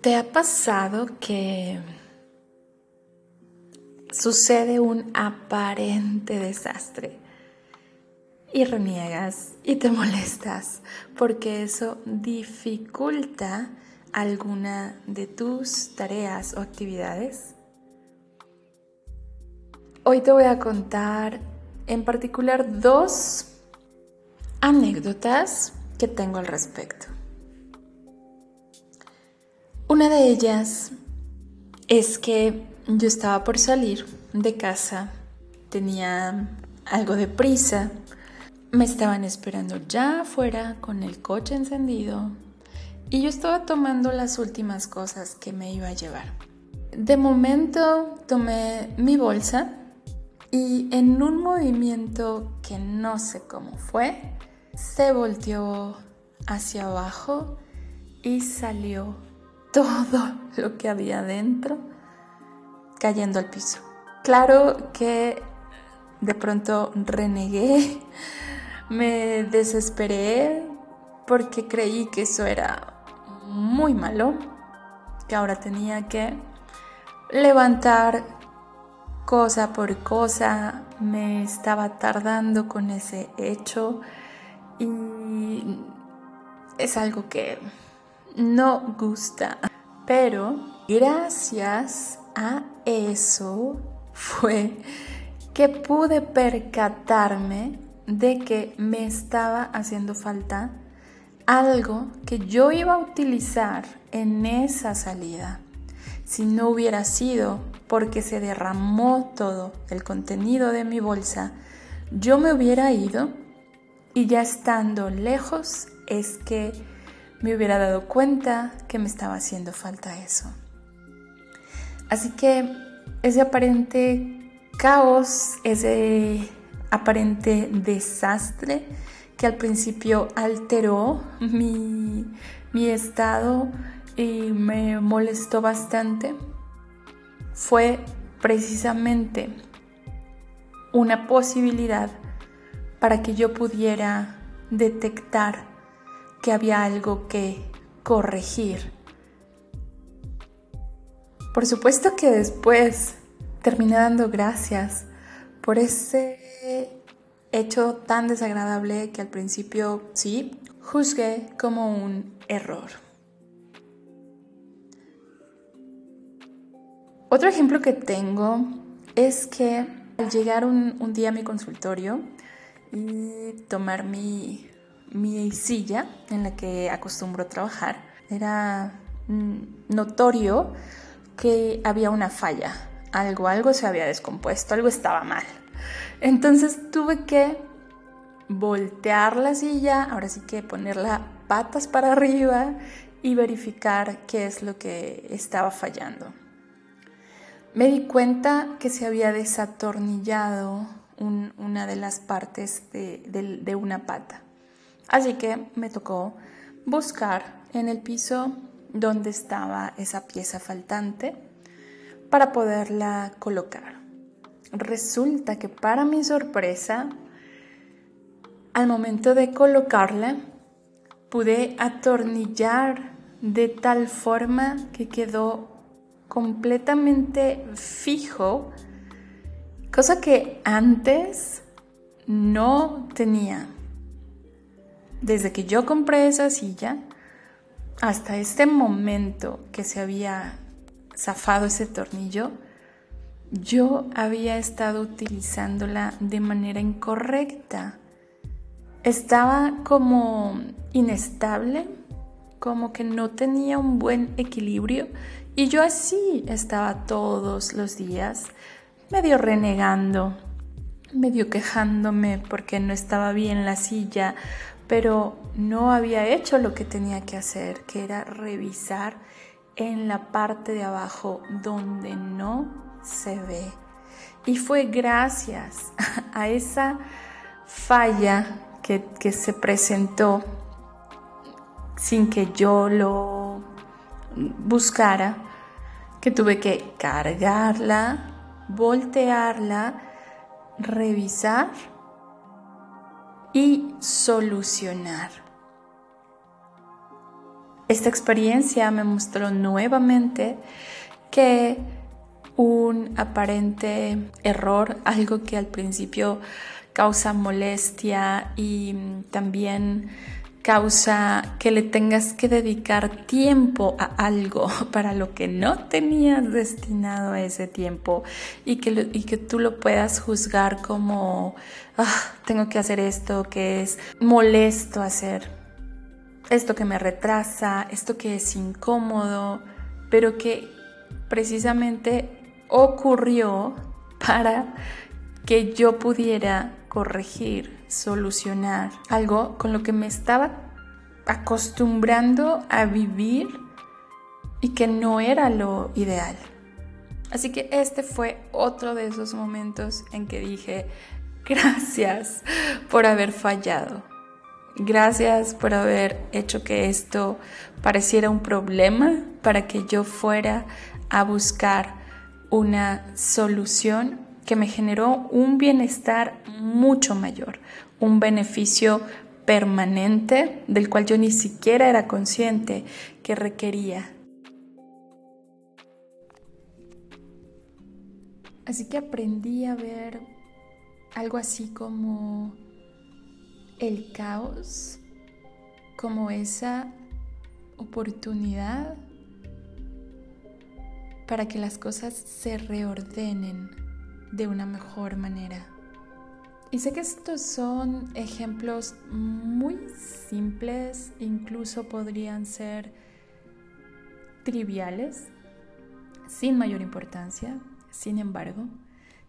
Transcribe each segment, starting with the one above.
¿Te ha pasado que sucede un aparente desastre y reniegas y te molestas porque eso dificulta alguna de tus tareas o actividades? Hoy te voy a contar en particular dos anécdotas que tengo al respecto. Una de ellas es que yo estaba por salir de casa, tenía algo de prisa, me estaban esperando ya afuera con el coche encendido y yo estaba tomando las últimas cosas que me iba a llevar. De momento tomé mi bolsa y en un movimiento que no sé cómo fue, se volteó hacia abajo y salió todo lo que había dentro cayendo al piso. Claro que de pronto renegué, me desesperé porque creí que eso era muy malo, que ahora tenía que levantar cosa por cosa, me estaba tardando con ese hecho y es algo que no gusta. Pero gracias a eso fue que pude percatarme de que me estaba haciendo falta algo que yo iba a utilizar en esa salida. Si no hubiera sido porque se derramó todo el contenido de mi bolsa, yo me hubiera ido y ya estando lejos es que me hubiera dado cuenta que me estaba haciendo falta eso. Así que ese aparente caos, ese aparente desastre que al principio alteró mi, mi estado y me molestó bastante, fue precisamente una posibilidad para que yo pudiera detectar que había algo que corregir. Por supuesto que después terminé dando gracias por ese hecho tan desagradable que al principio sí juzgué como un error. Otro ejemplo que tengo es que al llegar un, día a mi consultorio y tomar mi mi silla en la que acostumbro trabajar, era mm, notorio que había una falla, algo, algo se había descompuesto, algo estaba mal. Entonces tuve que voltear la silla, ahora sí que ponerla patas para arriba y verificar qué es lo que estaba fallando. Me di cuenta que se había desatornillado una de las partes de una pata. Así que me tocó buscar en el piso donde estaba esa pieza faltante para poderla colocar. Resulta que para mi sorpresa, al momento de colocarla, pude atornillar de tal forma que quedó completamente fijo, cosa que antes no tenía. Desde que yo compré esa silla hasta este momento que se había zafado ese tornillo, yo había estado utilizándola de manera incorrecta. Estaba como inestable, como que no tenía un buen equilibrio y yo así estaba todos los días, medio renegando, medio quejándome porque no estaba bien la silla, pero no había hecho lo que tenía que hacer, que era revisar en la parte de abajo donde no se ve. Y fue gracias a esa falla que, se presentó sin que yo lo buscara, que tuve que cargarla, voltearla, revisar y solucionar. esta experiencia me mostró nuevamente que un aparente error, algo que al principio causa molestia y también causa que le tengas que dedicar tiempo a algo para lo que no tenías destinado ese tiempo y que, y que tú lo puedas juzgar como ah, tengo que hacer esto que es molesto hacer, esto que me retrasa, esto que es incómodo, pero que precisamente ocurrió para que yo pudiera corregir, solucionar algo con lo que me estaba acostumbrando a vivir y que no era lo ideal. Así que este fue otro de esos momentos en que dije, gracias por haber fallado. Gracias por haber hecho que esto pareciera un problema para que yo fuera a buscar una solución que me generó un bienestar mucho mayor, un beneficio permanente del cual yo ni siquiera era consciente que requería. Así que aprendí a ver algo así como el caos, como esa oportunidad para que las cosas se reordenen de una mejor manera. Y sé que estos son ejemplos muy simples, incluso podrían ser triviales, sin mayor importancia. Sin embargo,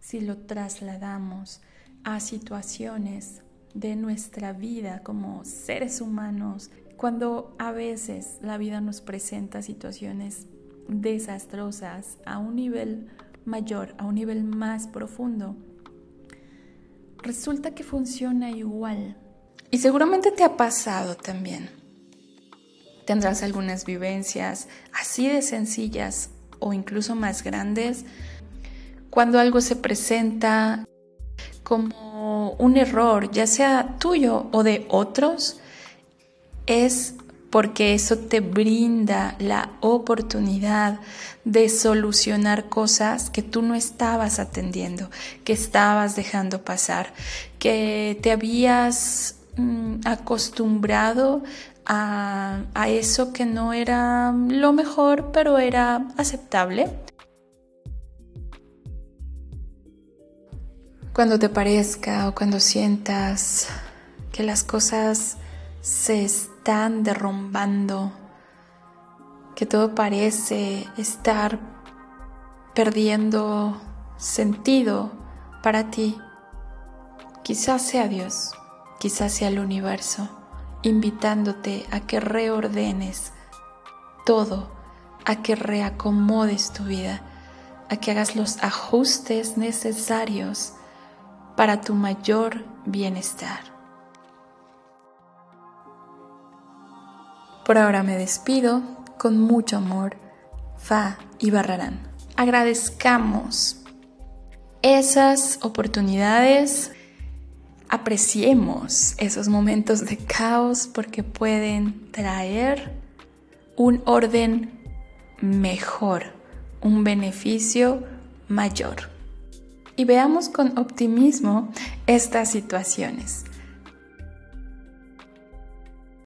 si lo trasladamos a situaciones de nuestra vida como seres humanos, cuando a veces la vida nos presenta situaciones desastrosas a un nivel mayor, a un nivel más profundo, resulta que funciona igual. Y seguramente te ha pasado también. Tendrás algunas vivencias así de sencillas o incluso más grandes cuando algo se presenta como un error, ya sea tuyo o de otros, es porque eso te brinda la oportunidad de solucionar cosas que tú no estabas atendiendo, que estabas dejando pasar, que te habías mm, acostumbrado a, a eso que no era lo mejor, pero era aceptable. Cuando te parezca o cuando sientas que las cosas se están derrumbando, que todo parece estar perdiendo sentido para ti. Quizás sea Dios, quizás sea el universo, invitándote a que reordenes todo, a que reacomodes tu vida, a que hagas los ajustes necesarios para tu mayor bienestar. Por ahora me despido con mucho amor. Fa y Barrarán. Agradezcamos esas oportunidades, apreciemos esos momentos de caos porque pueden traer un orden mejor, un beneficio mayor. Y veamos con optimismo estas situaciones.